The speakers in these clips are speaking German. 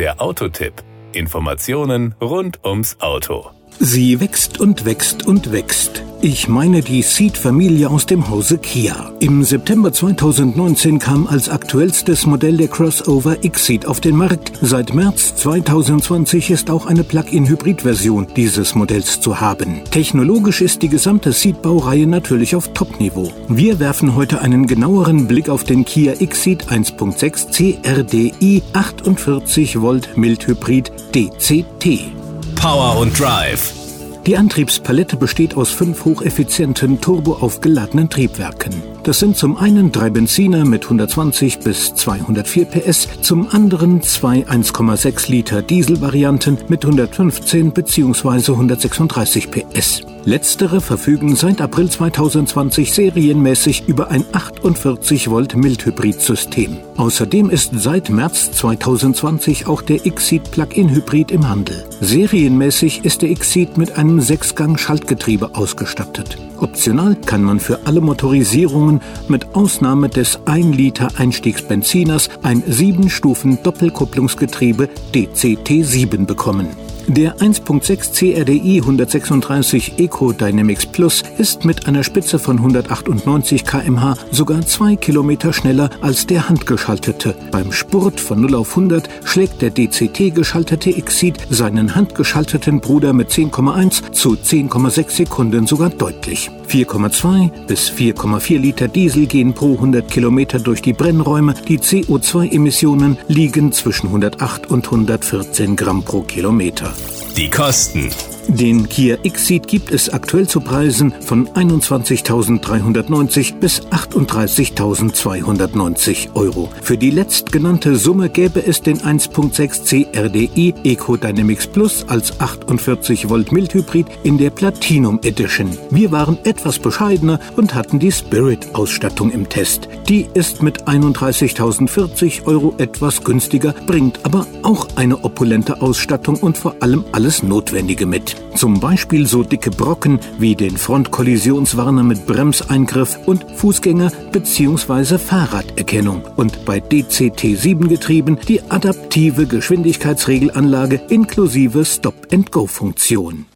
Der Autotipp. Informationen rund ums Auto. Sie wächst und wächst und wächst. Ich meine die Ceed-Familie aus dem Hause Kia. Im September 2019 kam als aktuellstes Modell der Crossover X-Ceed auf den Markt. Seit März 2020 ist auch eine Plug-in-Hybrid-Version dieses Modells zu haben. Technologisch ist die gesamte Ceed-Baureihe natürlich auf Top-Niveau. Wir werfen heute einen genaueren Blick auf den Kia X-Ceed 1.6 CRDI 48 Volt Mildhybrid DCT. Power und Drive. Die Antriebspalette besteht aus fünf hocheffizienten turboaufgeladenen Triebwerken. Das sind zum einen drei Benziner mit 120 bis 204 PS, zum anderen zwei 1,6 Liter Dieselvarianten mit 115 bzw. 136 PS. Letztere verfügen seit April 2020 serienmäßig über ein 48 Volt Mildhybrid-System. Außerdem ist seit März 2020 auch der Xceed Plug-in Hybrid im Handel. Serienmäßig ist der Xceed mit einem Sechsgang-Schaltgetriebe ausgestattet. Optional kann man für alle Motorisierungen mit Ausnahme des 1 Liter Einstiegsbenziners ein 7-Stufen-Doppelkupplungsgetriebe DCT7 bekommen. Der 1.6 CRDI 136 Eco Dynamics Plus ist mit einer Spitze von 198 km/h sogar zwei Kilometer schneller als der handgeschaltete. Beim Spurt von 0 auf 100 schlägt der DCT geschaltete Exceed seinen handgeschalteten Bruder mit 10,1 zu 10,6 Sekunden sogar deutlich. 4,2 bis 4,4 Liter Diesel gehen pro 100 Kilometer durch die Brennräume. Die CO2-Emissionen liegen zwischen 108 und 114 Gramm pro Kilometer. Die Kosten. Den Kia Xceed gibt es aktuell zu Preisen von 21.390 bis 38.290 Euro. Für die letztgenannte Summe gäbe es den 1.6 CRDI Eco Dynamics Plus als 48 Volt Mildhybrid in der Platinum Edition. Wir waren etwas bescheidener und hatten die Spirit Ausstattung im Test. Die ist mit 31.040 Euro etwas günstiger, bringt aber auch eine opulente Ausstattung und vor allem alles Notwendige mit. Zum Beispiel so dicke Brocken wie den Frontkollisionswarner mit Bremseingriff und Fußgänger- bzw. Fahrraderkennung und bei DCT-7-Getrieben die adaptive Geschwindigkeitsregelanlage inklusive Stop-and-Go-Funktion.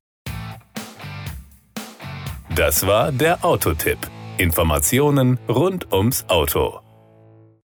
Das war der Autotipp. Informationen rund ums Auto.